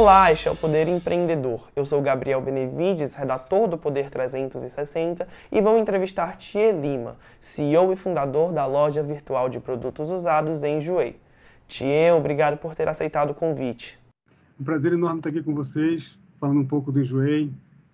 Olá, este é o Poder Empreendedor. Eu sou Gabriel Benevides, redator do Poder 360 e vou entrevistar Thier Lima, CEO e fundador da loja virtual de produtos usados em Juei. Thier, obrigado por ter aceitado o convite. Um prazer enorme estar aqui com vocês, falando um pouco do Enjoei.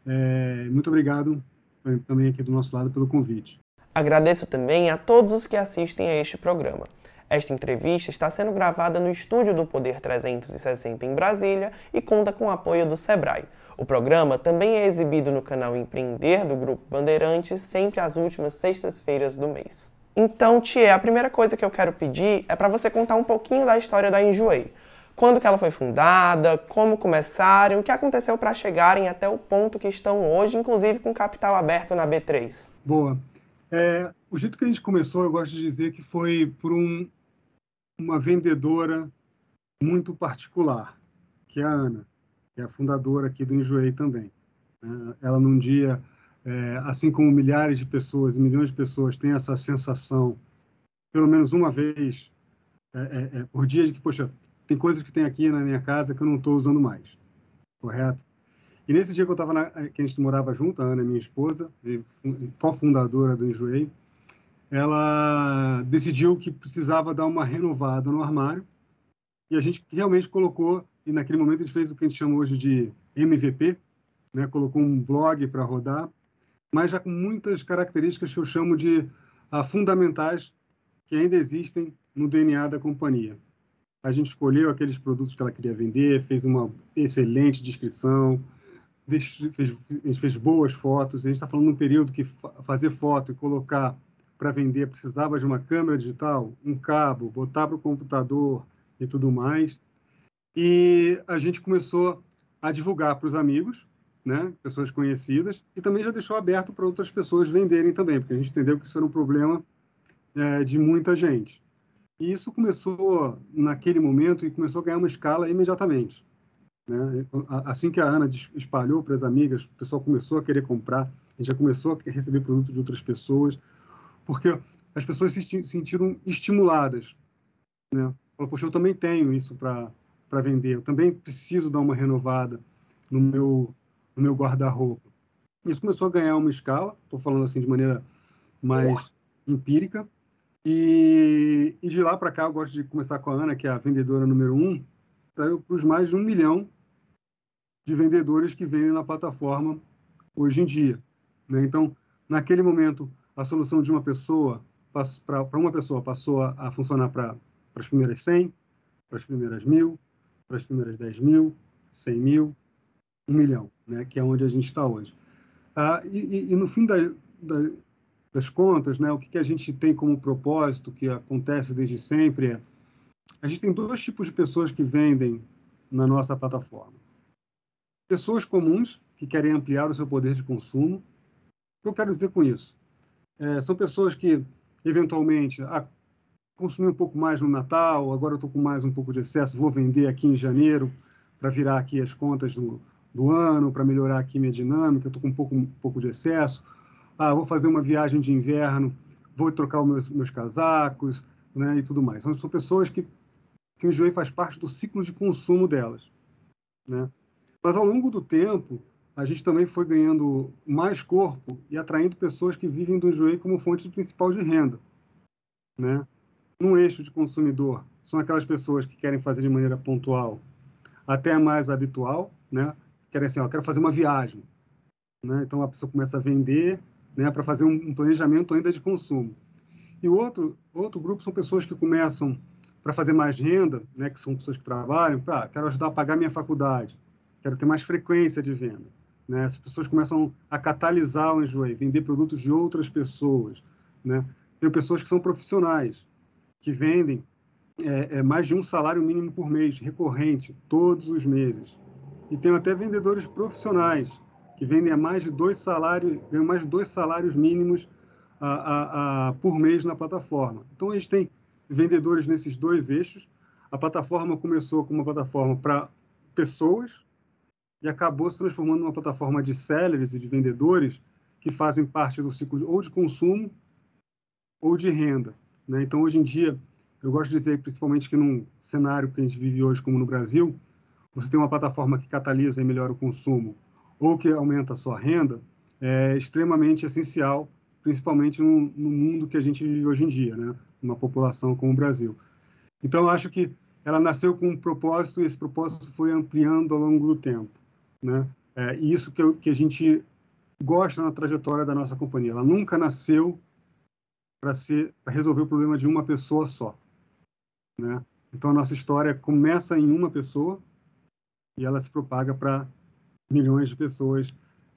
É, muito obrigado eh, também aqui do nosso lado pelo convite. Agradeço também a todos os que assistem a este programa. Esta entrevista está sendo gravada no estúdio do Poder 360 em Brasília e conta com o apoio do Sebrae. O programa também é exibido no canal Empreender do Grupo Bandeirantes, sempre às últimas sextas-feiras do mês. Então, Tia, a primeira coisa que eu quero pedir é para você contar um pouquinho da história da Enjoei. Quando que ela foi fundada, como começaram, o que aconteceu para chegarem até o ponto que estão hoje, inclusive com capital aberto na B3. Boa. É, o jeito que a gente começou, eu gosto de dizer que foi por um, uma vendedora muito particular, que é a Ana, que é a fundadora aqui do Enjoei também. Né? Ela, num dia, é, assim como milhares de pessoas, milhões de pessoas têm essa sensação, pelo menos uma vez é, é, por dia, de que, poxa, tem coisas que tem aqui na minha casa que eu não estou usando mais, correto? E nesse dia que eu estava que a gente morava junto, a Ana, minha esposa, cofundadora do Enjoei, ela decidiu que precisava dar uma renovada no armário e a gente realmente colocou e naquele momento a gente fez o que a gente chama hoje de MVP, né? Colocou um blog para rodar, mas já com muitas características que eu chamo de ah, fundamentais que ainda existem no DNA da companhia. A gente escolheu aqueles produtos que ela queria vender, fez uma excelente descrição, fez, fez boas fotos. A gente está falando num período que fazer foto e colocar para vender precisava de uma câmera digital, um cabo, botar para o computador e tudo mais. E a gente começou a divulgar para os amigos, né, pessoas conhecidas, e também já deixou aberto para outras pessoas venderem também, porque a gente entendeu que isso era um problema é, de muita gente. E isso começou naquele momento e começou a ganhar uma escala imediatamente. Né? Assim que a Ana espalhou para as amigas, o pessoal começou a querer comprar, a gente já começou a receber produtos de outras pessoas, porque as pessoas se sentiram estimuladas. Né? Falaram, poxa, eu também tenho isso para vender, eu também preciso dar uma renovada no meu, no meu guarda-roupa. Isso começou a ganhar uma escala, estou falando assim de maneira mais empírica, e, e de lá para cá eu gosto de começar com a Ana, que é a vendedora número um, para os mais de um milhão de vendedores que vendem na plataforma hoje em dia. Né? Então, naquele momento, a solução de uma pessoa para uma pessoa passou a, a funcionar para as primeiras 100, para as primeiras mil, para as primeiras 10 mil, 100 mil, um milhão, né? que é onde a gente está hoje. Ah, e, e, no fim da, da, das contas, né, o que, que a gente tem como propósito, que acontece desde sempre, é a gente tem dois tipos de pessoas que vendem na nossa plataforma. Pessoas comuns, que querem ampliar o seu poder de consumo. O que eu quero dizer com isso? É, são pessoas que, eventualmente, ah, consumi um pouco mais no Natal, agora estou com mais um pouco de excesso, vou vender aqui em janeiro para virar aqui as contas do, do ano, para melhorar aqui minha dinâmica, estou com um pouco, um pouco de excesso. Ah, vou fazer uma viagem de inverno, vou trocar os meus, meus casacos, né, e tudo mais. Então, são pessoas que, que o enjoei faz parte do ciclo de consumo delas. Né? Mas, ao longo do tempo, a gente também foi ganhando mais corpo e atraindo pessoas que vivem do enjoei como fonte principal de renda. Né? Num eixo de consumidor, são aquelas pessoas que querem fazer de maneira pontual, até mais habitual, né? querem assim, ó, quero fazer uma viagem. Né? Então, a pessoa começa a vender né, para fazer um planejamento ainda de consumo. E outro, outro grupo são pessoas que começam para fazer mais renda, né, que são pessoas que trabalham, para quero ajudar a pagar minha faculdade, quero ter mais frequência de venda. Né? As pessoas começam a catalisar o enjoei, vender produtos de outras pessoas. Né? Tem pessoas que são profissionais, que vendem é, é, mais de um salário mínimo por mês, recorrente, todos os meses. E tem até vendedores profissionais, que vendem a mais de dois salários, ganham mais de dois salários mínimos a, a, a, por mês na plataforma. Então, a gente tem vendedores nesses dois eixos. A plataforma começou como uma plataforma para pessoas e acabou se transformando numa plataforma de sellers e de vendedores que fazem parte do ciclo ou de consumo ou de renda. Né? Então, hoje em dia, eu gosto de dizer principalmente que num cenário que a gente vive hoje, como no Brasil, você tem uma plataforma que catalisa e melhora o consumo ou que aumenta a sua renda, é extremamente essencial, principalmente no, no mundo que a gente vive hoje em dia, né? Uma população como o Brasil. Então, eu acho que ela nasceu com um propósito e esse propósito foi ampliando ao longo do tempo, né? É, isso que, eu, que a gente gosta na trajetória da nossa companhia. Ela nunca nasceu para resolver o problema de uma pessoa só, né? Então a nossa história começa em uma pessoa e ela se propaga para milhões de pessoas,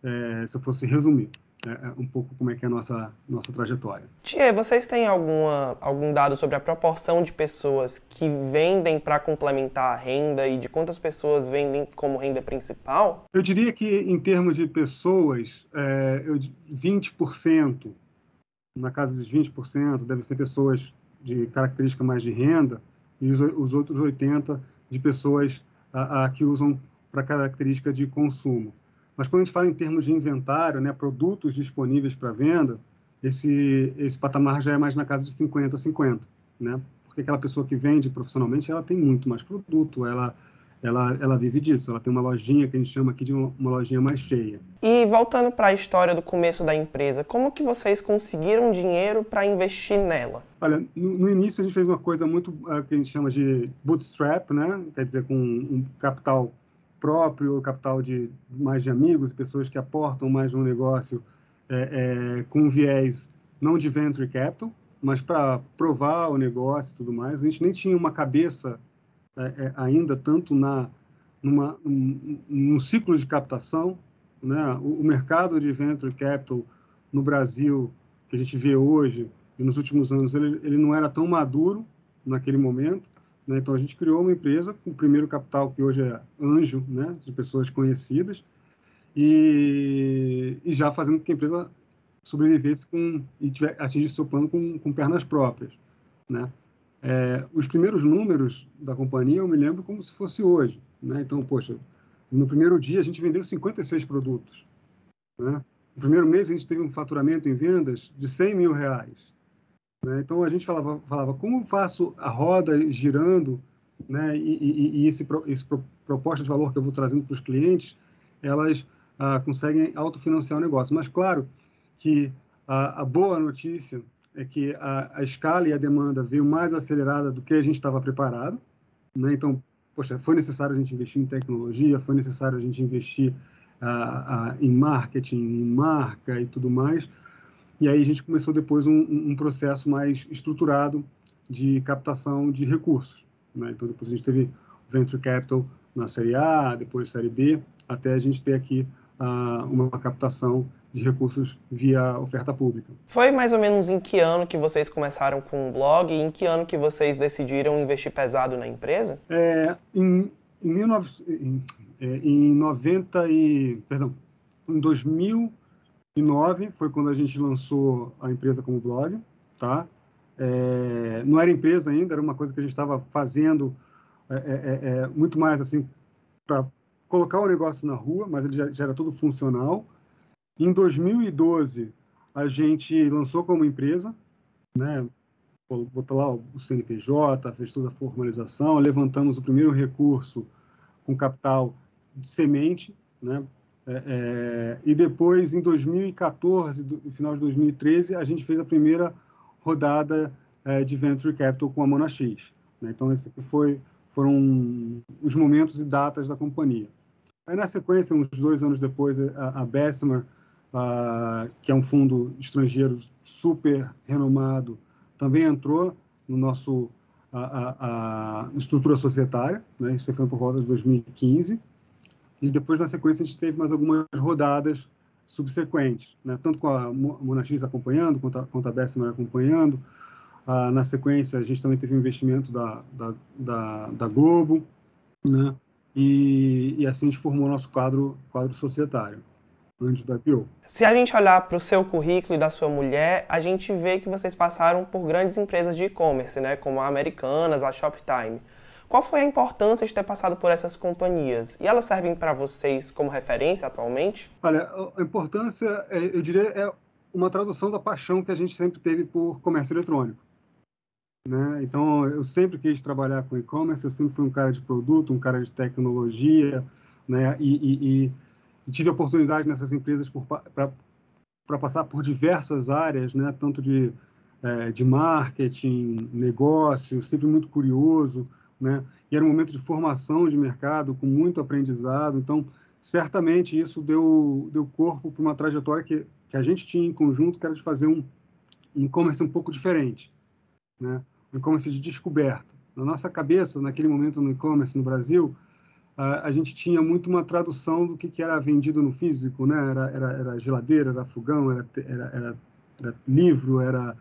é, se eu fosse resumir. É, um pouco como é que é a nossa, nossa trajetória. Tia, vocês têm alguma, algum dado sobre a proporção de pessoas que vendem para complementar a renda e de quantas pessoas vendem como renda principal? Eu diria que em termos de pessoas, é, eu, 20%, na casa dos 20%, devem ser pessoas de característica mais de renda e os, os outros 80% de pessoas a, a, que usam para característica de consumo. Mas quando a gente fala em termos de inventário, né, produtos disponíveis para venda, esse, esse patamar já é mais na casa de 50 a 50, né? Porque aquela pessoa que vende profissionalmente, ela tem muito mais produto, ela ela, ela vive disso. Ela tem uma lojinha que a gente chama aqui de uma, uma lojinha mais cheia. E voltando para a história do começo da empresa, como que vocês conseguiram dinheiro para investir nela? Olha, no, no, início a gente fez uma coisa muito uh, que a gente chama de bootstrap, né? Quer dizer, com um capital próprio, capital de mais de amigos, pessoas que aportam mais no negócio é, é, com viés não de venture capital, mas para provar o negócio e tudo mais. A gente nem tinha uma cabeça é, é ainda tanto na numa, num, num, ciclo de captação, né? O, o, mercado de venture capital no Brasil que a gente vê hoje e nos últimos anos ele, ele não era tão maduro naquele momento. Né? Então, a gente criou uma empresa com o primeiro capital, que hoje é anjo, né? de pessoas conhecidas, e, e já fazendo com que a empresa sobrevivesse com, e tiver, atingisse seu plano com, com pernas próprias. Né? É, os primeiros números da companhia eu me lembro como se fosse hoje. Né? Então, poxa, no primeiro dia a gente vendeu 56 produtos. Né? No primeiro mês a gente teve um faturamento em vendas de 100 mil reais. Né? Então a gente falava, falava como faço a roda girando, né? E, e, e esse, esse proposta de valor que eu vou trazendo para os clientes, elas ah, conseguem autofinanciar o negócio. Mas claro que a, a boa notícia é que a, a, escala e a demanda veio mais acelerada do que a gente estava preparado. Né? Então, poxa, foi necessário a gente investir em tecnologia, foi necessário a gente investir ah, ah, em marketing, em marca e tudo mais. E aí a gente começou depois um, um processo mais estruturado de captação de recursos. Né? Então depois a gente teve venture capital na série A, depois série B, até a gente ter aqui uh, uma captação de recursos via oferta pública. Foi mais ou menos em que ano que vocês começaram com o blog e em que ano que vocês decidiram investir pesado na empresa? É, em, em, 19, em, é, em 90 e, perdão, em 2000 2009 foi quando a gente lançou a empresa como blog, tá? É, não era empresa ainda, era uma coisa que a gente estava fazendo é, é, é, é muito mais assim para colocar o negócio na rua, mas ele já, já, era tudo funcional. Em 2012 a gente lançou como empresa, né? Botou lá o CNPJ, fez toda a formalização, levantamos o primeiro recurso com capital de semente, né? É, é, e depois, em 2014, no final de 2013, a gente fez a primeira rodada é, de Venture Capital com a Monax. Né? Então, esse foi, foram os momentos e datas da companhia. Aí, na sequência, uns dois anos depois, a, a Bessemer, a, que é um fundo estrangeiro super renomado, também entrou no nosso a, a estrutura societária, né? isso foi por volta de 2015, e depois, na sequência, a gente teve mais algumas rodadas subsequentes, né? tanto com a Monax acompanhando, quanto a, quanto a Bessemer acompanhando. Ah, na sequência, a gente também teve um investimento da, da, da, da Globo, né? E, e, assim a gente formou nosso quadro, quadro societário, antes da IPO. Se a gente olhar para o seu currículo e da sua mulher, a gente vê que vocês passaram por grandes empresas de e-commerce, né? como a Americanas, a Shoptime. Qual foi a importância de ter passado por essas companhias? E elas servem para vocês como referência atualmente? Olha, a importância, eu diria, é uma tradução da paixão que a gente sempre teve por comércio eletrônico. Né? Então, eu sempre quis trabalhar com e-commerce, eu sempre fui um cara de produto, um cara de tecnologia, né? e, e, e tive oportunidade nessas empresas para passar por diversas áreas, né? tanto de, é, de marketing, negócio, sempre muito curioso, né? e era um momento de formação de mercado, com muito aprendizado, então, certamente isso deu, deu corpo para uma trajetória que, que a gente tinha em conjunto, que era de fazer um e-commerce um pouco diferente, né? um e-commerce de descoberta. Na nossa cabeça, naquele momento no e-commerce no Brasil, a, a, gente tinha muito uma tradução do que, que era vendido no físico, né? Era, era, era geladeira, era fogão, era, era, era, era livro, era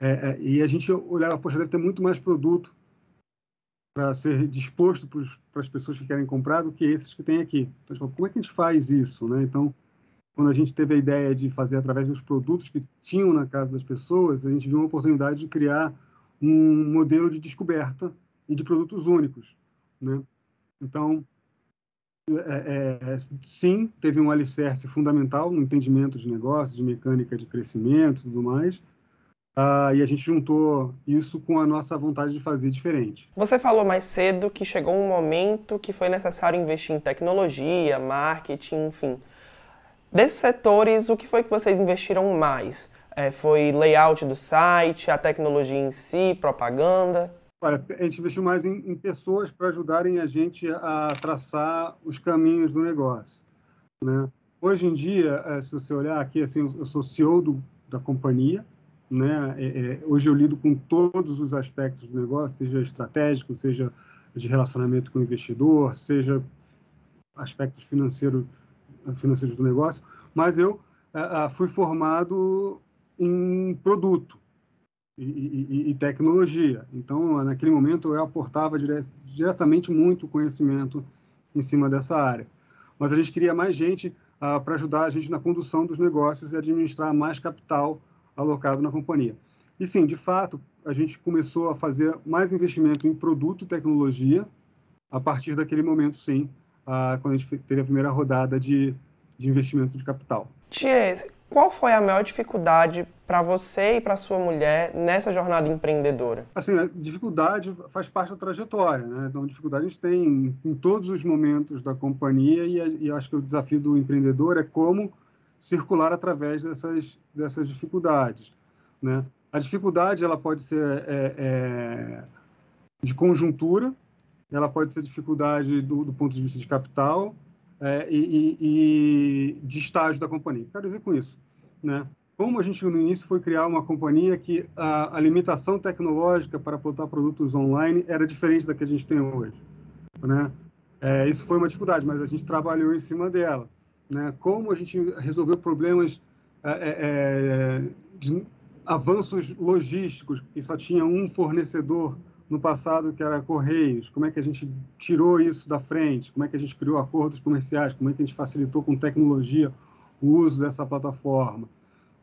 é, é, e a gente olhava, poxa, deve ter muito mais produto para ser disposto para as pessoas que querem comprar do que esses que tem aqui. Então, tipo, como é que a gente faz isso, né? Então, quando a gente teve a ideia de fazer através dos produtos que tinham na casa das pessoas, a gente viu uma oportunidade de criar um modelo de descoberta e de produtos únicos, né? Então, é, é, sim, teve um alicerce fundamental no entendimento de negócios, de mecânica de crescimento e tudo mais, Uh, e a gente juntou isso com a nossa vontade de fazer diferente. Você falou mais cedo que chegou um momento que foi necessário investir em tecnologia, marketing, enfim. Desses setores, o que foi que vocês investiram mais? É, foi layout do site, a tecnologia em si, propaganda? Olha, a gente investiu mais em, em pessoas para ajudarem a gente a traçar os caminhos do negócio. Né? Hoje em dia, é, se você olhar aqui, assim, eu sou CEO do, da companhia, né? É, é, hoje eu lido com todos os aspectos do negócio, seja estratégico, seja de relacionamento com o investidor, seja aspectos financeiros do negócio, mas eu uh, fui formado em produto e, e, e, tecnologia. Então, naquele momento, eu aportava dire diretamente muito conhecimento em cima dessa área. Mas a gente queria mais gente uh, para ajudar a gente na condução dos negócios e administrar mais capital alocado na companhia. E sim, de fato, a gente começou a fazer mais investimento em produto e tecnologia a partir daquele momento, sim, quando a gente teve a primeira rodada de, de investimento de capital. Tia, qual foi a maior dificuldade para você e para sua mulher nessa jornada empreendedora? Assim, a dificuldade faz parte da trajetória, né? Então, dificuldade a gente tem em todos os momentos da companhia e, e acho que o desafio do empreendedor é como circular através dessas, dessas dificuldades, né? A dificuldade ela pode ser é, é, de conjuntura, ela pode ser dificuldade do, do ponto de vista de capital é, e, e, de estágio da companhia. Quero dizer com isso, né? Como a gente no início foi criar uma companhia que a, a limitação tecnológica para botar produtos online era diferente da que a gente tem hoje, né? É, isso foi uma dificuldade, mas a gente trabalhou em cima dela, né? Como a gente resolveu problemas é, é, é de avanços logísticos que só tinha um fornecedor no passado que era Correios, como é que a gente tirou isso da frente, como é que a gente criou acordos comerciais, como é que a gente facilitou com tecnologia o uso dessa plataforma,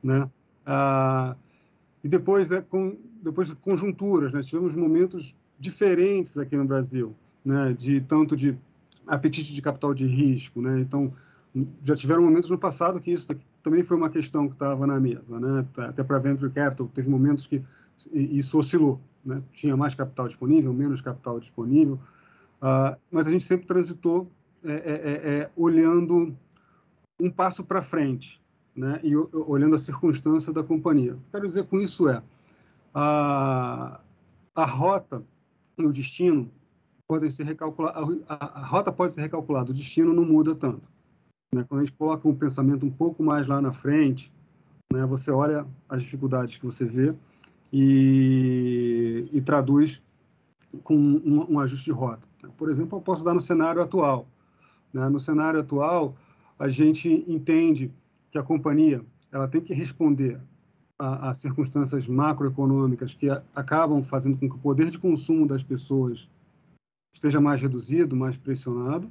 né? Ah, e depois, né, com, depois de conjunturas, né? tivemos momentos diferentes aqui no Brasil, né? de tanto de apetite de capital de risco, né? Então, já tiveram momentos no passado que isso também foi uma questão que estava na mesa, né? Até para venture capital teve momentos que isso oscilou, né? tinha mais capital disponível, menos capital disponível, uh, mas a gente sempre transitou é, é, é, é olhando um passo para frente, né? E olhando a circunstância da companhia. O que quero dizer com isso é a, a rota e o destino podem ser recalculados, a, a, rota pode ser recalculada, o destino não muda tanto. Né? Quando a gente coloca um pensamento um pouco mais lá na frente, né? você olha as dificuldades que você vê e, e traduz com um, um, ajuste de rota. Por exemplo, eu posso dar no cenário atual. Né? No cenário atual, a gente entende que a companhia ela tem que responder a, circunstâncias macroeconômicas que a, acabam fazendo com que o poder de consumo das pessoas esteja mais reduzido, mais pressionado,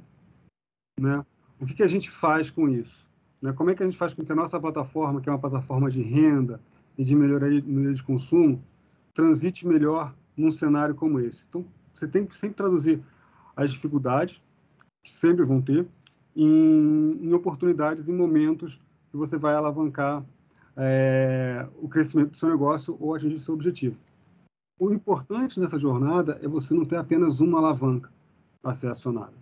né? O que, que a gente faz com isso? Né? Como é que a gente faz com que a nossa plataforma, que é uma plataforma de renda, e de melhoria de consumo transite melhor num cenário como esse. Então, você tem que sempre traduzir as dificuldades, que sempre vão ter, em, em oportunidades, em momentos que você vai alavancar é, o crescimento do seu negócio ou atingir seu objetivo. o importante nessa jornada é você não ter apenas uma alavanca a ser acionada.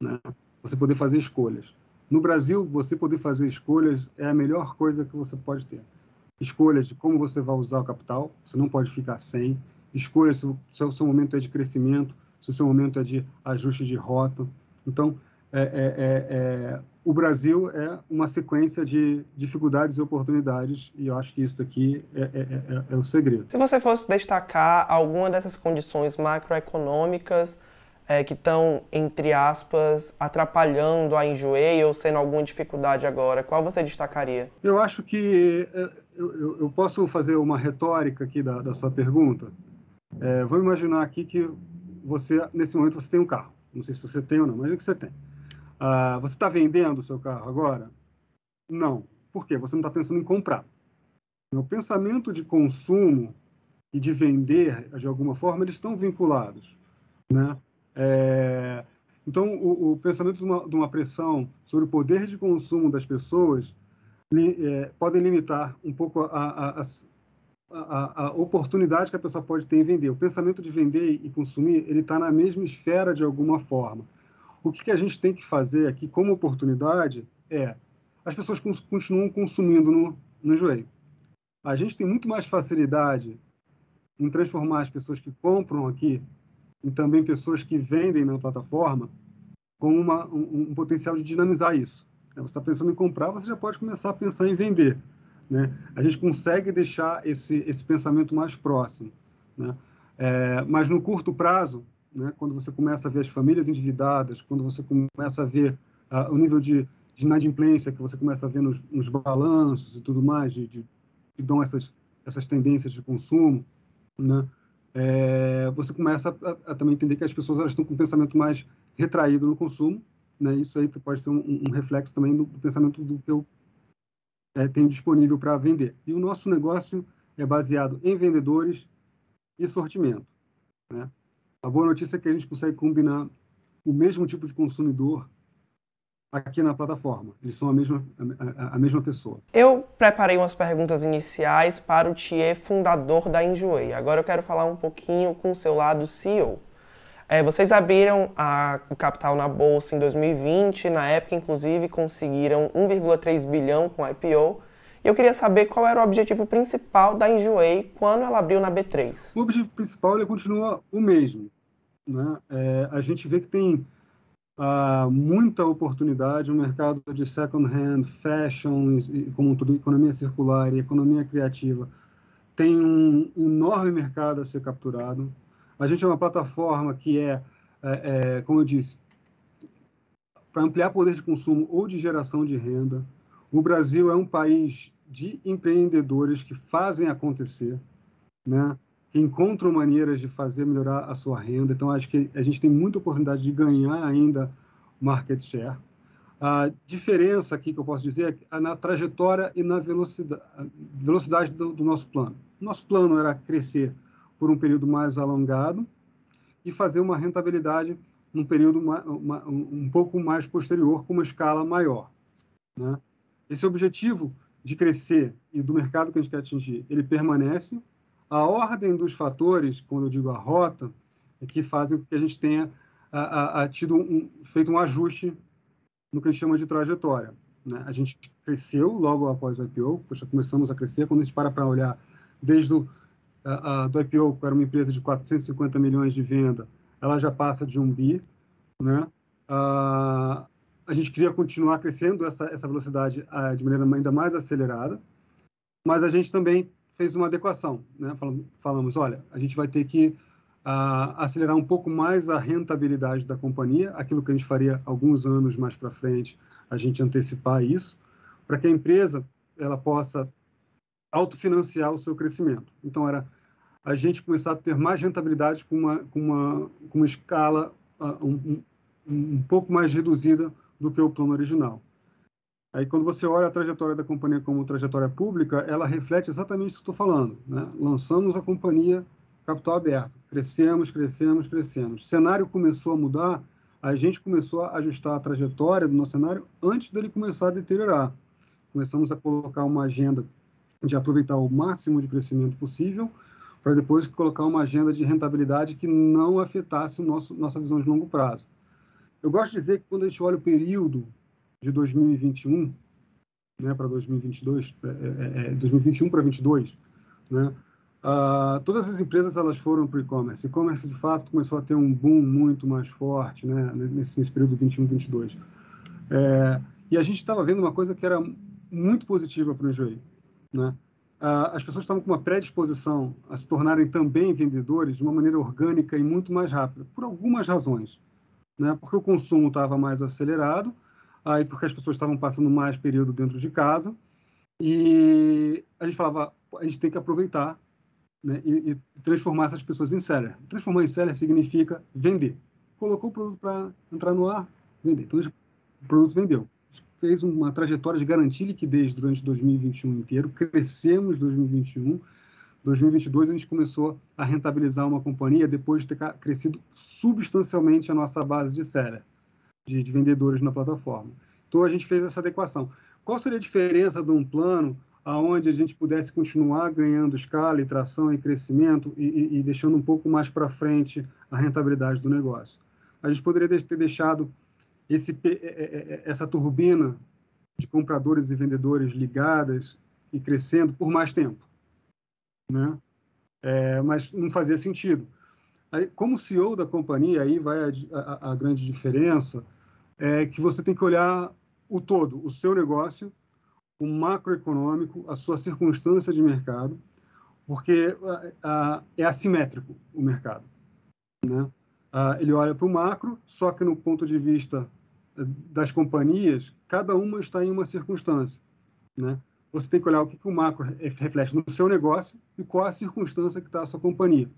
Né? Você poder fazer escolhas. No Brasil, você poder fazer escolhas é a melhor coisa que você pode ter. Escolhas de como você vai usar o capital, você não pode ficar sem. Escolhas se o seu momento é de crescimento, se o seu momento é de ajuste de rota. Então, é, é, é, é, o Brasil é uma sequência de dificuldades e oportunidades, e eu acho que isso aqui é, é, é, o segredo. Se você fosse destacar alguma dessas condições macroeconômicas que estão, entre aspas, atrapalhando a Enjoei ou sendo alguma dificuldade agora, qual você destacaria? Eu acho que eu, eu posso fazer uma retórica aqui da, da sua pergunta. vamos imaginar aqui que você, nesse momento, você tem um carro. Não sei se você tem ou não, é que você tem. Ah, você está vendendo o seu carro agora? Não. Por quê? Você não está pensando em comprar. O pensamento de consumo e de vender, de alguma forma, eles estão vinculados. Né? É... Então, o, o pensamento de uma, de uma, pressão sobre o poder de consumo das pessoas li, é, podem limitar um pouco a, a, a, a, oportunidade que a pessoa pode ter em vender. O pensamento de vender e consumir, ele está na mesma esfera de alguma forma. O que, que a gente tem que fazer aqui como oportunidade é as pessoas continuam consumindo no, no joelho. A gente tem muito mais facilidade em transformar as pessoas que compram aqui e também pessoas que vendem na plataforma com uma, um, um potencial de dinamizar isso. Você está pensando em comprar, você já pode começar a pensar em vender. Né? A gente consegue deixar esse, esse pensamento mais próximo. Né? É, mas no curto prazo, né? quando você começa a ver as famílias endividadas, quando você começa a ver uh, o nível de, de inadimplência que você começa a ver nos, nos balanços e tudo mais, de, de, que dão essas, essas tendências de consumo, né? É, você começa a, a, também entender que as pessoas elas estão com um pensamento mais retraído no consumo, né? Isso aí pode ser um, um reflexo também do, do, pensamento do que eu é, tenho disponível para vender. E o nosso negócio é baseado em vendedores e sortimento, né? A boa notícia é que a gente consegue combinar o mesmo tipo de consumidor aqui na plataforma. Eles são a mesma, a, a, mesma pessoa. Eu preparei umas perguntas iniciais para o Thier, fundador da Enjoei. Agora eu quero falar um pouquinho com o seu lado CEO. É, vocês abriram a, o capital na bolsa em 2020, na época, inclusive, conseguiram 1,3 bilhão com a IPO. E eu queria saber qual era o objetivo principal da Enjoei quando ela abriu na B3. O objetivo principal ele continua o mesmo, né? É, a gente vê que tem ah, muita oportunidade, um mercado de second hand, fashion, como tudo, economia circular e economia criativa, tem um enorme mercado a ser capturado. A gente é uma plataforma que é, é, é como eu disse, para ampliar poder de consumo ou de geração de renda. O Brasil é um país de empreendedores que fazem acontecer, né? Encontram maneiras de fazer melhorar a sua renda. Então, acho que a gente tem muita oportunidade de ganhar ainda market share. A diferença aqui que eu posso dizer é na trajetória e na velocidade, velocidade do, do nosso plano. Nosso plano era crescer por um período mais alongado e fazer uma rentabilidade num período uma, uma, um pouco mais posterior, com uma escala maior. Né? Esse objetivo de crescer e do mercado que a gente quer atingir, ele permanece, a ordem dos fatores, quando eu digo a rota, é que fazem com que a gente tenha a, a, a tido um, feito um ajuste no que a gente chama de trajetória. Né? A gente cresceu logo após o IPO, já começamos a crescer. Quando a gente para para olhar desde o a, do IPO, que era uma empresa de 450 milhões de venda, ela já passa de um bi. Né? a gente queria continuar crescendo essa, essa velocidade de maneira ainda mais acelerada, mas a gente também fez uma adequação. Né? Falamos, olha, a gente vai ter que uh, acelerar um pouco mais a rentabilidade da companhia, aquilo que a gente faria alguns anos mais para frente, a gente antecipar isso, para que a empresa ela possa autofinanciar o seu crescimento. Então, era a gente começar a ter mais rentabilidade com uma, com uma, com uma escala uh, um, um, um pouco mais reduzida do que o plano original. Aí, quando você olha a trajetória da companhia como trajetória pública, ela reflete exatamente isso que estou falando. Né? Lançamos a companhia capital aberto, crescemos, crescemos, crescemos. O cenário começou a mudar, a gente começou a ajustar a trajetória do nosso cenário antes dele começar a deteriorar. Começamos a colocar uma agenda de aproveitar o máximo de crescimento possível, para depois colocar uma agenda de rentabilidade que não afetasse nosso, nossa visão de longo prazo. Eu gosto de dizer que quando a gente olha o período de 2021 né, para 2022, é, é, 2021 para 2022, né, Uh, todas as empresas elas foram para o e-commerce. E-commerce, de fato, começou a ter um boom muito mais forte né, nesse, nesse período 21, 22. É, e a gente estava vendo uma coisa que era muito positiva para o Enjoei. Né? Uh, as pessoas estavam com uma predisposição a se tornarem também vendedores de uma maneira orgânica e muito mais rápida, por algumas razões. Né? Porque o consumo estava mais acelerado, aí porque as pessoas estavam passando mais período dentro de casa, e a gente falava, a gente tem que aproveitar né, e, e, transformar essas pessoas em seller. Transformar em seller significa vender. Colocou o produto para entrar no ar, vender. Então, o produto vendeu. Fez uma trajetória de garantir liquidez durante 2021 inteiro, crescemos 2021. 2022 a gente começou a rentabilizar uma companhia depois de ter crescido substancialmente a nossa base de seller, de, de vendedores na plataforma. Então a gente fez essa adequação. Qual seria a diferença de um plano aonde a gente pudesse continuar ganhando escala e tração e crescimento e, e, e deixando um pouco mais para frente a rentabilidade do negócio. A gente poderia ter deixado esse, é, é, é, essa turbina de compradores e vendedores ligadas e crescendo por mais tempo, né? É, mas não fazia sentido. Aí, como CEO da companhia, aí vai a, a, a grande diferença, é que você tem que olhar o todo, o seu negócio, o macroeconômico, a sua circunstância de mercado, porque é assimétrico o mercado. Né? ele olha para o macro, só que no ponto de vista eh, das companhias, cada uma está em uma circunstância. Né? Você tem que olhar o que, que o macro reflete no seu negócio e qual a circunstância que está a sua companhia.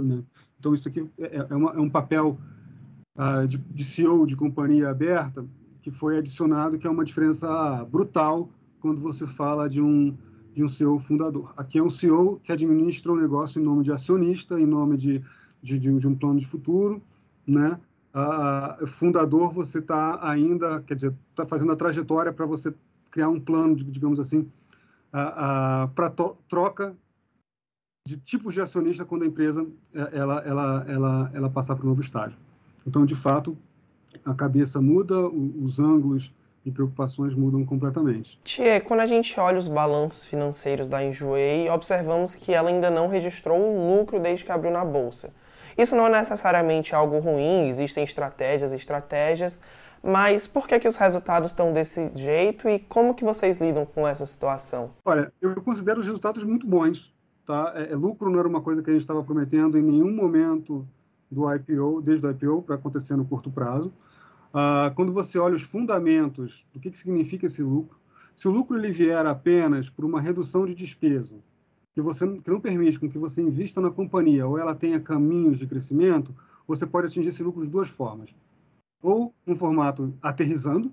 Né? Então, isso aqui é, é, uma, é um papel uh, de, de CEO de companhia aberta que foi adicionado, que é uma diferença brutal quando você fala de um, de um CEO fundador. Aqui é um CEO que administra o um negócio em nome de acionista, em nome de, de, de um plano de futuro, né? A, fundador, você está ainda, quer dizer, está fazendo a trajetória para você criar um plano, digamos assim, para troca de tipos de acionista quando a empresa é, ela, ela, ela, ela passar para o novo estágio. Então, de fato, a cabeça muda, os ângulos e preocupações mudam completamente. Tia, quando a gente olha os balanços financeiros da Enjoei, observamos que ela ainda não registrou um lucro desde que abriu na bolsa. Isso não é necessariamente algo ruim, existem estratégias e estratégias, mas por que, que os resultados estão desse jeito e como que vocês lidam com essa situação? Olha, eu considero os resultados muito bons. Tá? É, é lucro não era uma coisa que a gente estava prometendo em nenhum momento do IPO, desde o IPO, para acontecer no curto prazo. Ah, quando você olha os fundamentos do que, que significa esse lucro, se o lucro ele vier apenas por uma redução de despesa, que, você, que não permite com que você invista na companhia ou ela tenha caminhos de crescimento, você pode atingir esse lucro de duas formas. Ou no formato aterrizando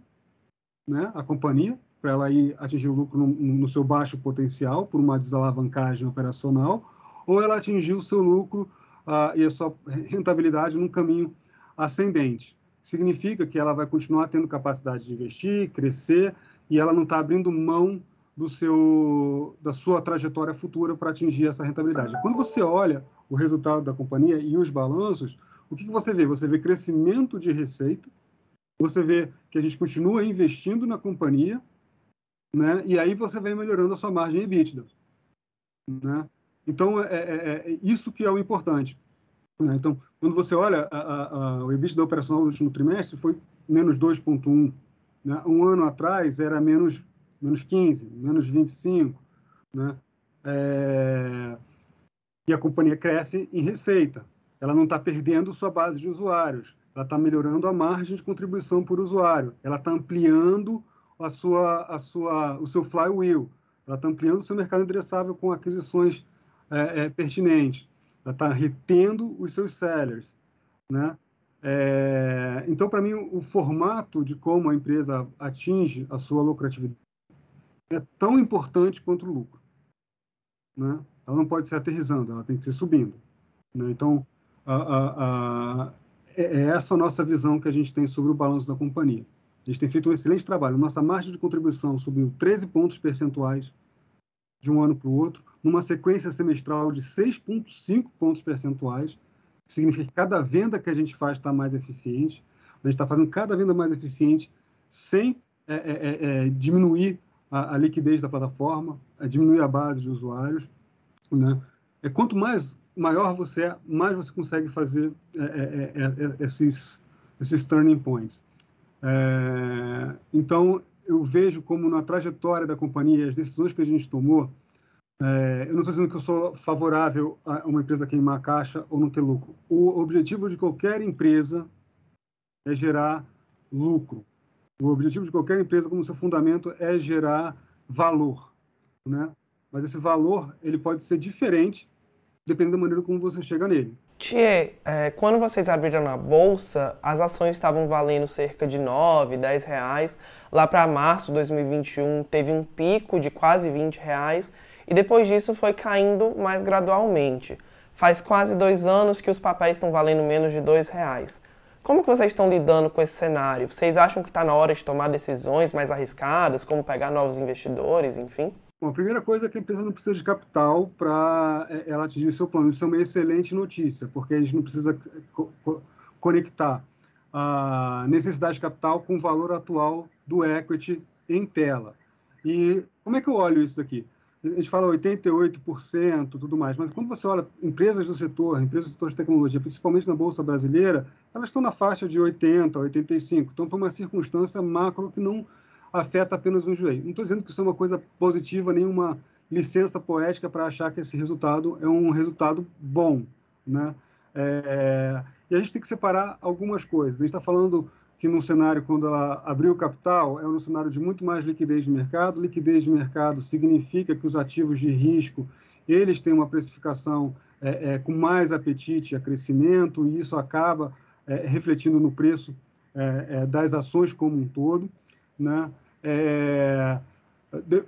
né, a companhia, para ela ir atingir o lucro no, no, seu baixo potencial, por uma desalavancagem operacional, ou ela atingir o seu lucro uh, e a sua rentabilidade num caminho ascendente significa que ela vai continuar tendo capacidade de investir, crescer, e ela não está abrindo mão do seu, da sua trajetória futura para atingir essa rentabilidade. Quando você olha o resultado da companhia e os balanços, o que, que você vê? Você vê crescimento de receita, você vê que a gente continua investindo na companhia, né? e aí você vem melhorando a sua margem EBITDA. Né? Então, é, é, é isso que é o importante. Né? Então, quando você olha a, a, a, o EBITDA operacional do último trimestre foi menos 2,1. Né? Um ano atrás era menos, menos 15, menos 25. Né? É... E a companhia cresce em receita. Ela não está perdendo sua base de usuários. Ela está melhorando a margem de contribuição por usuário. Ela está ampliando a sua, a sua, o seu flywheel. Ela está ampliando o seu mercado endereçável com aquisições é, é, pertinentes ela está retendo os seus sellers, né? É, então, para mim, o, formato de como a empresa atinge a sua lucratividade é tão importante quanto o lucro. Né? Ela não pode ser aterrizando, ela tem que ser subindo. Né? Então, a, a, a, é, é essa a nossa visão que a gente tem sobre o balanço da companhia. A gente tem feito um excelente trabalho. Nossa margem de contribuição subiu 13 pontos percentuais de um ano para o outro numa sequência semestral de 6,5 pontos percentuais, significa que cada venda que a gente faz está mais eficiente. A gente está fazendo cada venda mais eficiente sem é, é, é, é diminuir a, a, liquidez da plataforma, é diminuir a base de usuários. Né? É, quanto mais maior você é, mais você consegue fazer esses, esses turning points. então, eu vejo como na trajetória da companhia, as decisões que a gente tomou, é, eu não estou dizendo que eu sou favorável a uma empresa queimar a caixa ou não ter lucro. O objetivo de qualquer empresa é gerar lucro. O objetivo de qualquer empresa, como seu fundamento, é gerar valor, né? Mas esse valor ele pode ser diferente dependendo da maneira como você chega nele. Tia, é, quando vocês abriram na bolsa, as ações estavam valendo cerca de 9, 10 reais. Lá para março de 2021 teve um pico de quase 20 reais e depois disso foi caindo mais gradualmente. Faz quase dois anos que os papéis estão valendo menos de dois reais. Como que vocês estão lidando com esse cenário? Vocês acham que está na hora de tomar decisões mais arriscadas, como pegar novos investidores, enfim? Bom, a primeira coisa é que a empresa não precisa de capital para é, ela atingir o seu plano. Isso é uma excelente notícia, porque a gente não precisa co conectar a necessidade de capital com o valor atual do equity em tela. E como é que eu olho isso daqui? A gente fala 88%, tudo mais, mas quando você olha empresas do setor, empresas do setor de tecnologia, principalmente na Bolsa Brasileira, elas estão na faixa de 80%, 85%. Então, foi uma circunstância macro que não afeta apenas um joelho. Não estou dizendo que isso é uma coisa positiva, nenhuma licença poética para achar que esse resultado é um resultado bom. Né? É, e a gente tem que separar algumas coisas. A gente está falando que num cenário, quando ela abriu capital, é um cenário de muito mais liquidez de mercado. Liquidez de mercado significa que os ativos de risco, eles têm uma precificação é, é, com mais apetite a crescimento, e isso acaba é, refletindo no preço é, é, das ações como um todo. Né? É,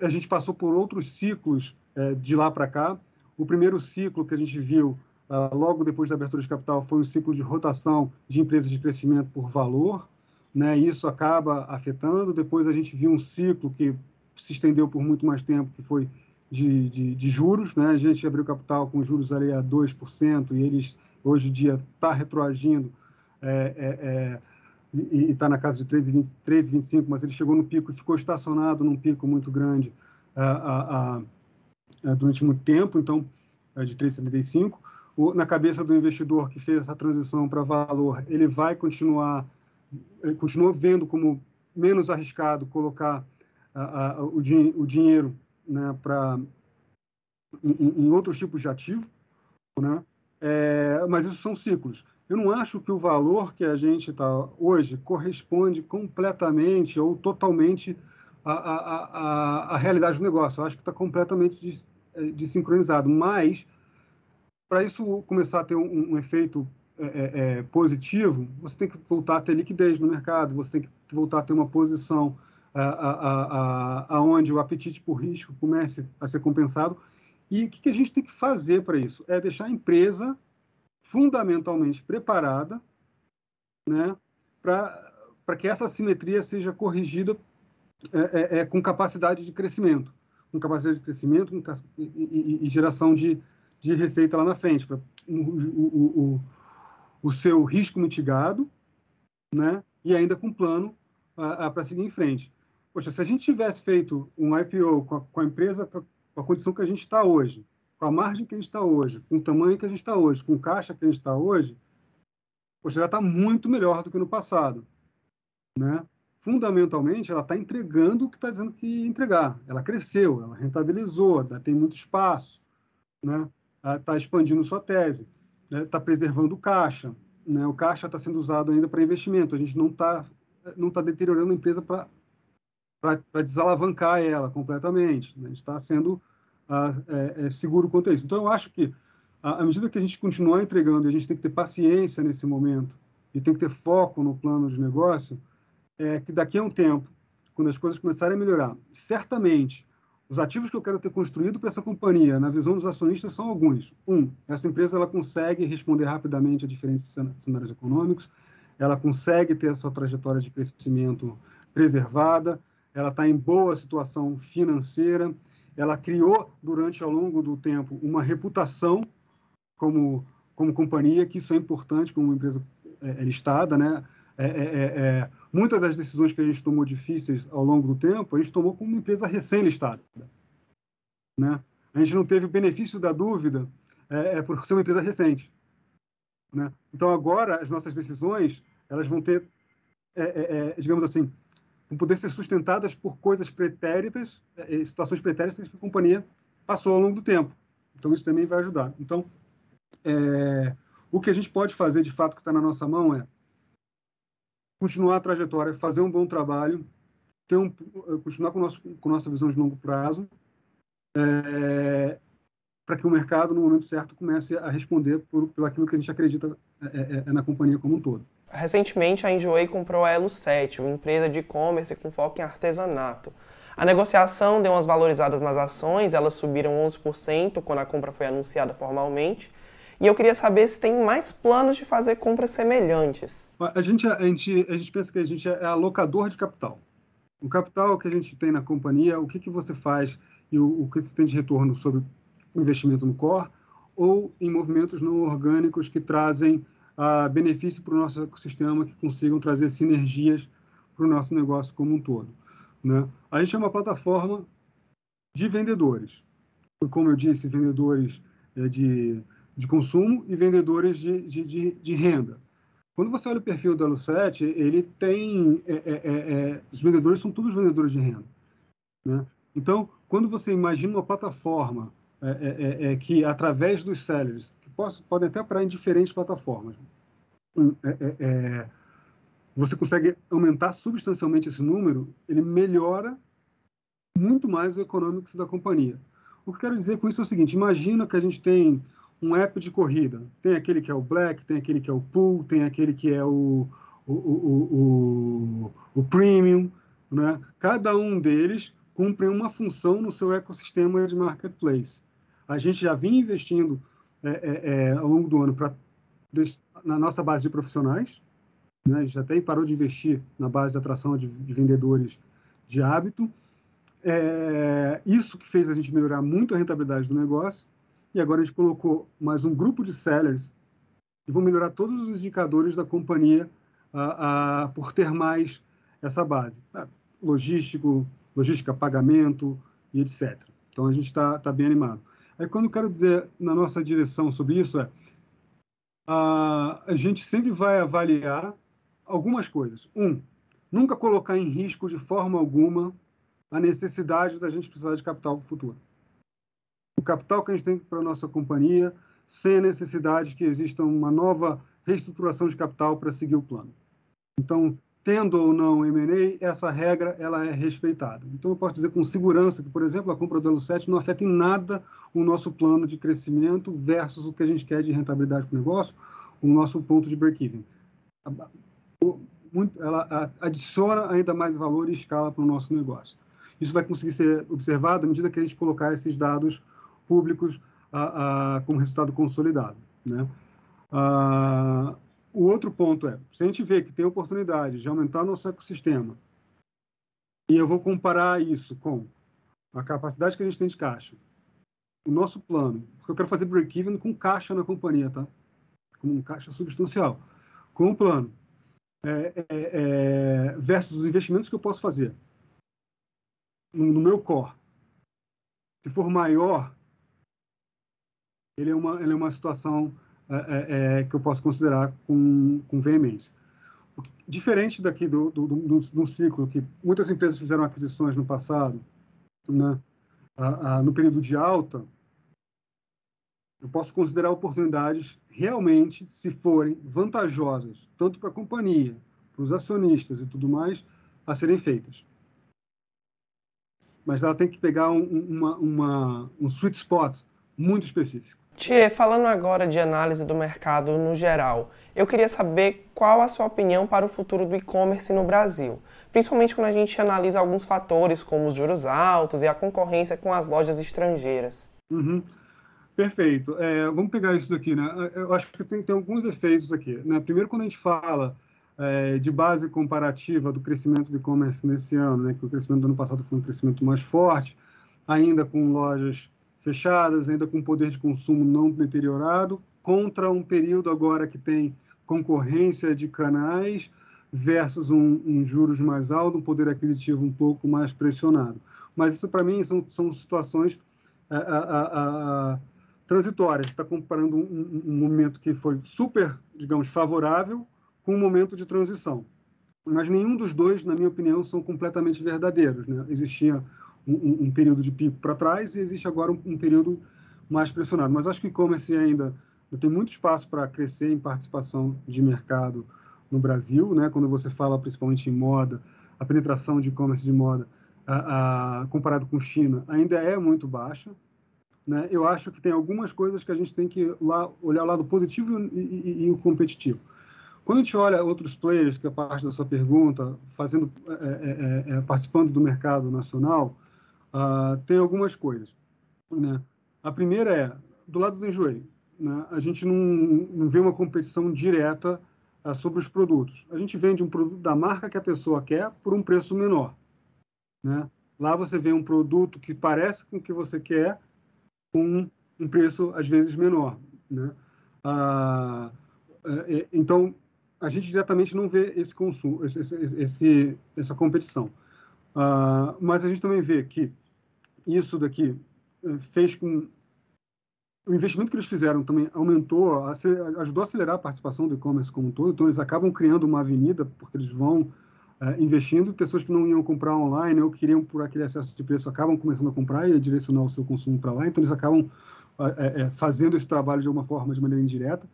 a gente passou por outros ciclos de lá para cá. O primeiro ciclo que a gente viu ah, logo depois da abertura de capital foi o ciclo de rotação de empresas de crescimento por valor, né? Isso acaba afetando. Depois a gente viu um ciclo que se estendeu por muito mais tempo, que foi de, de, de juros, né? A gente abriu capital com juros ali a 2% e eles hoje em dia está retroagindo é, é, é, e está na casa de 3,25, mas ele chegou no pico e ficou estacionado num pico muito grande a, a, a, durante muito tempo, então é de 3,75. Na cabeça do investidor que fez essa transição para valor, ele vai continuar é, continua vendo como menos arriscado colocar o, o, dinheiro né, para em, em, outros tipos de ativo, né? É, mas isso são ciclos. Eu não acho que o valor que a gente está hoje corresponde completamente ou totalmente à, à, à, realidade do negócio. Eu acho que está completamente desincronizado. Mas, para isso começar a ter um, um efeito é, é, é, positivo, você tem que voltar a ter liquidez no mercado, você tem que voltar a ter uma posição aonde o apetite por risco comece a ser compensado. E o que, que a gente tem que fazer para isso? É deixar a empresa fundamentalmente preparada né, para que essa simetria seja corrigida é, é, é, com capacidade de crescimento, com capacidade de crescimento com, e, e, e, geração de, de receita lá na frente. Pra, o, o, o, o seu risco mitigado, né? E ainda com plano para seguir em frente. Poxa, se a gente tivesse feito um IPO com a, com a empresa com a condição que a gente está hoje, com a margem que a gente está hoje, com o tamanho que a gente está hoje, com o caixa que a gente está hoje, poxa, já está muito melhor do que no passado, né? Fundamentalmente, ela está entregando o que está dizendo que entregar. Ela cresceu, ela rentabilizou, tem muito espaço, né? Está expandindo sua tese está né, tá preservando o caixa. Né? O caixa está sendo usado ainda para investimento. A gente não está não tá deteriorando a empresa para desalavancar ela completamente. Né? A gente está sendo uh, é, é, seguro quanto a isso. Então, eu acho que, à medida que a gente continuar entregando, a gente tem que ter paciência nesse momento e tem que ter foco no plano de negócio, é que daqui a um tempo, quando as coisas começarem a melhorar, certamente os ativos que eu quero ter construído para essa companhia, na visão dos acionistas, são alguns. Um, essa empresa ela consegue responder rapidamente a diferentes cenários econômicos, ela consegue ter a sua trajetória de crescimento preservada, ela está em boa situação financeira ela criou durante ao longo do tempo uma reputação como como companhia que isso é importante como empresa é, é listada, né? É, é, é, é, muitas das decisões que a gente tomou difíceis ao longo do tempo a gente tomou como uma empresa recém listada, né? A gente não teve o benefício da dúvida é, por ser uma empresa recente, né? Então agora as nossas decisões elas vão ter, digamos assim, vão poder ser sustentadas por coisas pretéritas, situações pretéritas que a companhia passou ao longo do tempo. Então, isso também vai ajudar. Então, é, o que a gente pode fazer, de fato, que está na nossa mão é continuar a trajetória, fazer um bom trabalho, ter um, continuar com, nosso, com nossa visão de longo prazo, é, para que o mercado, no momento certo, comece a responder por, por aquilo que a gente acredita é, é, na companhia como um todo. Recentemente, a Enjoei comprou a Elo 7, uma empresa de e-commerce com foco em artesanato. A negociação deu umas valorizadas nas ações, elas subiram 11% quando a compra foi anunciada formalmente. E eu queria saber se tem mais planos de fazer compras semelhantes. A gente, a gente, a gente pensa que a gente é alocador de capital. O capital que a gente tem na companhia, o que, que você faz e o, o que você tem de retorno sobre investimento no core ou em movimentos não orgânicos que trazem uh, benefício para o nosso ecossistema, que consigam trazer sinergias para o nosso negócio como um todo. Né? A gente é uma plataforma de vendedores. Como eu disse, vendedores é, de, de consumo e vendedores de, de, de, de, renda. Quando você olha o perfil da Lucete, ele tem. É, é, é, é os vendedores são todos vendedores de renda. Né? Então, quando você imagina uma plataforma é, que, através dos sellers, que posso, podem até operar em diferentes plataformas, hum, você consegue aumentar substancialmente esse número, ele melhora muito mais o econômico da companhia. O que eu quero dizer com isso é o seguinte: imagina que a gente tem um app de corrida. Tem aquele que é o Black, tem aquele que é o Pool, tem aquele que é o, o, o, o, o Premium. Né? Cada um deles cumpre uma função no seu ecossistema de marketplace. A gente já vinha investindo é, é, é, ao longo do ano pra, na nossa base de profissionais, né? A gente até parou de investir na base de atração de, de vendedores de hábito. É, isso que fez a gente melhorar muito a rentabilidade do negócio. E agora a gente colocou mais um grupo de sellers que vão melhorar todos os indicadores da companhia a, a, por ter mais essa base. É, logístico, logística, pagamento e etc. Então a gente está tá bem animado. Aí quando eu quero dizer na nossa direção sobre isso é a, a gente sempre vai avaliar algumas coisas. Um, nunca colocar em risco de forma alguma a necessidade da gente precisar de capital futuro. O capital que a gente tem para a nossa companhia, sem a necessidade que exista uma nova reestruturação de capital para seguir o plano. Então, tendo ou não M&A, essa regra ela é respeitada. Então, eu posso dizer com segurança que, por exemplo, a compra do Elo 7 não afeta em nada o nosso plano de crescimento versus o que a gente quer de rentabilidade para o negócio, o nosso ponto de break-even ela adiciona ainda mais valor e escala para o nosso negócio. Isso vai conseguir ser observado à medida que a gente colocar esses dados públicos como resultado consolidado. Né? O outro ponto é, se a gente vê que tem oportunidade de aumentar nosso ecossistema, e eu vou comparar isso com a capacidade que a gente tem de caixa, o nosso plano, porque eu quero fazer break-even com caixa na companhia, tá? Com um caixa substancial. Com o plano é, é, é, versus os investimentos que eu posso fazer no, no meu core. Se for maior, ele é uma, ele é uma situação é, é, é, que eu posso considerar com, com veemência. Diferente daqui do, do, do, do, ciclo que muitas empresas fizeram aquisições no passado, né, a, a, no período de alta, eu posso considerar oportunidades realmente, se forem vantajosas, tanto para a companhia, para os acionistas e tudo mais, a serem feitas. Mas ela tem que pegar um, uma, uma, um sweet spot muito específico. Tia, falando agora de análise do mercado no geral, eu queria saber qual a sua opinião para o futuro do e-commerce no Brasil, principalmente quando a gente analisa alguns fatores como os juros altos e a concorrência com as lojas estrangeiras. Uhum. Perfeito. É, vamos pegar isso daqui, né? Eu acho que tem, tem alguns efeitos aqui. Né? Primeiro, quando a gente fala é, de base comparativa do crescimento do e-commerce nesse ano, né? que o crescimento do ano passado foi um crescimento mais forte, ainda com lojas fechadas, ainda com poder de consumo não deteriorado, contra um período agora que tem concorrência de canais versus um, um juros mais alto, um poder aquisitivo um pouco mais pressionado. Mas isso, para mim, são, são situações a, a, a, transitórias. Está comparando um, um, momento que foi super, digamos, favorável com um momento de transição. Mas nenhum dos dois, na minha opinião, são completamente verdadeiros. Né? Existia um, um período de pico para trás e existe agora um, período mais pressionado. Mas acho que o e-commerce ainda tem muito espaço para crescer em participação de mercado no Brasil, né? Quando você fala principalmente em moda, a penetração de e-commerce de moda, a, a, comparado com China, ainda é muito baixa. Né? Eu acho que tem algumas coisas que a gente tem que lá, olhar o lado positivo e, e, e, o competitivo. Quando a gente olha outros players, que é parte da sua pergunta, fazendo, é, é, é, é participando do mercado nacional, uh, tem algumas coisas. Né? A primeira é, do lado do enjoei, né? a gente não, não vê uma competição direta uh, sobre os produtos. A gente vende um produto da marca que a pessoa quer por um preço menor. Né? Lá você vê um produto que parece com o que você quer, com um preço às vezes menor. Né? Ah, é, é, então, a gente diretamente não vê esse consumo, esse, esse, essa competição. Mas a gente também vê que isso daqui eh, fez com o investimento que eles fizeram também aumentou, ajudou a acelerar a participação do e-commerce como um todo. Então, eles acabam criando uma avenida, porque eles vão Uh, investindo, pessoas que não iam comprar online ou queriam por aquele excesso de preço acabam começando a comprar e a direcionar o seu consumo para lá, então eles acabam é, fazendo esse trabalho de alguma forma, de maneira indireta.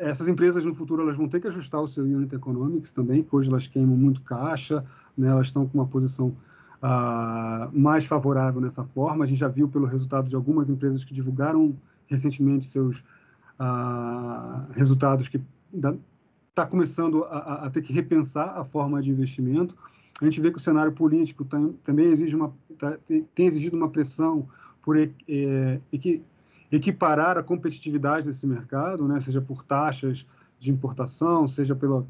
Essas empresas no futuro elas vão ter que ajustar o seu unit economics também, que hoje elas queimam muito caixa, né, elas estão com uma posição uh, mais favorável nessa forma. A gente já viu pelo resultado de algumas empresas que divulgaram recentemente seus resultados que está começando a, a, ter que repensar a forma de investimento. A gente vê que o cenário político também exige uma, tá, tem exigido uma pressão por é, equi, equiparar a competitividade desse mercado, né, seja por taxas de importação, seja pela,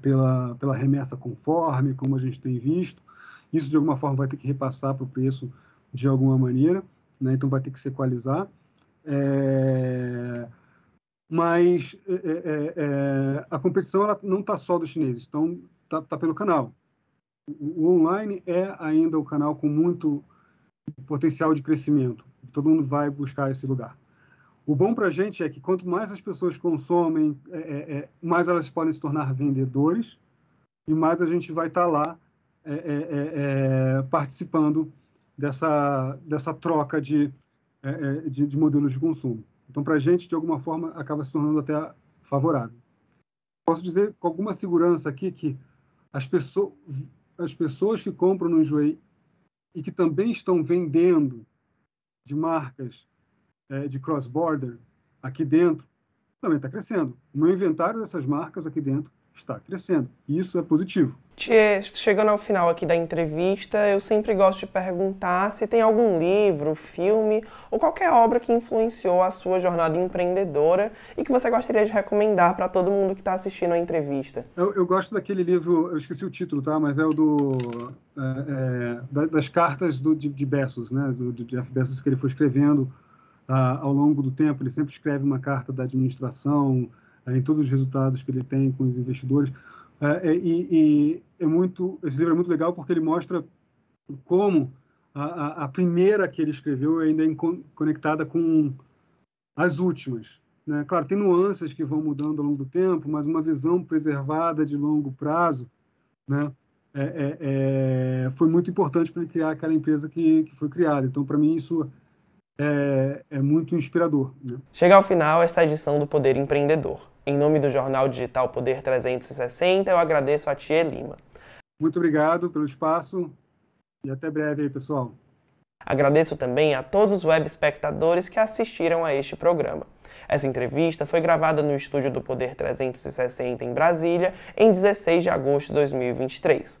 pela, pela remessa conforme, como a gente tem visto. Isso, de alguma forma, vai ter que repassar para o preço de alguma maneira, né, então vai ter que se equalizar. É, mas é, é, é, é, a competição ela não está só dos chineses, então está tá pelo canal. O, online é ainda o canal com muito potencial de crescimento. Todo mundo vai buscar esse lugar. O bom para a gente é que quanto mais as pessoas consomem, é, mais elas podem se tornar vendedores e mais a gente vai estar tá lá participando dessa, dessa troca de, de, de modelos de consumo. Então, para a gente, de alguma forma, acaba se tornando até favorável. Posso dizer com alguma segurança aqui que as, pessoas, as pessoas que compram no Enjoei e que também estão vendendo de marcas é, de cross-border aqui dentro, também está crescendo. O meu inventário dessas marcas aqui dentro está crescendo. E isso é positivo. Chegando ao final aqui da entrevista, eu sempre gosto de perguntar se tem algum livro, filme ou qualquer obra que influenciou a sua jornada empreendedora e que você gostaria de recomendar para todo mundo que está assistindo a entrevista. Eu, eu, gosto daquele livro, eu esqueci o título, tá? Mas é o do é, é, das cartas do, de, de Bezos, né? Do, de Jeff Bezos que ele foi escrevendo ah, ao longo do tempo. Ele sempre escreve uma carta da administração é, em todos os resultados que ele tem com os investidores. É, é, e, e, é muito, esse livro é muito legal porque ele mostra como a, a, primeira que ele escreveu ainda é conectada com as últimas. Né? Claro, tem nuances que vão mudando ao longo do tempo, mas uma visão preservada de longo prazo né? É, é, é, foi muito importante para ele criar aquela empresa que, que foi criada. Então, para mim, isso é, é muito inspirador. Né? Chega ao final esta edição do Poder Empreendedor. Em nome do jornal digital Poder 360, eu agradeço a Tia Lima. Muito obrigado pelo espaço e até breve aí, pessoal. Agradeço também a todos os web espectadores que assistiram a este programa. Essa entrevista foi gravada no estúdio do Poder 360 em Brasília em 16 de agosto de 2023.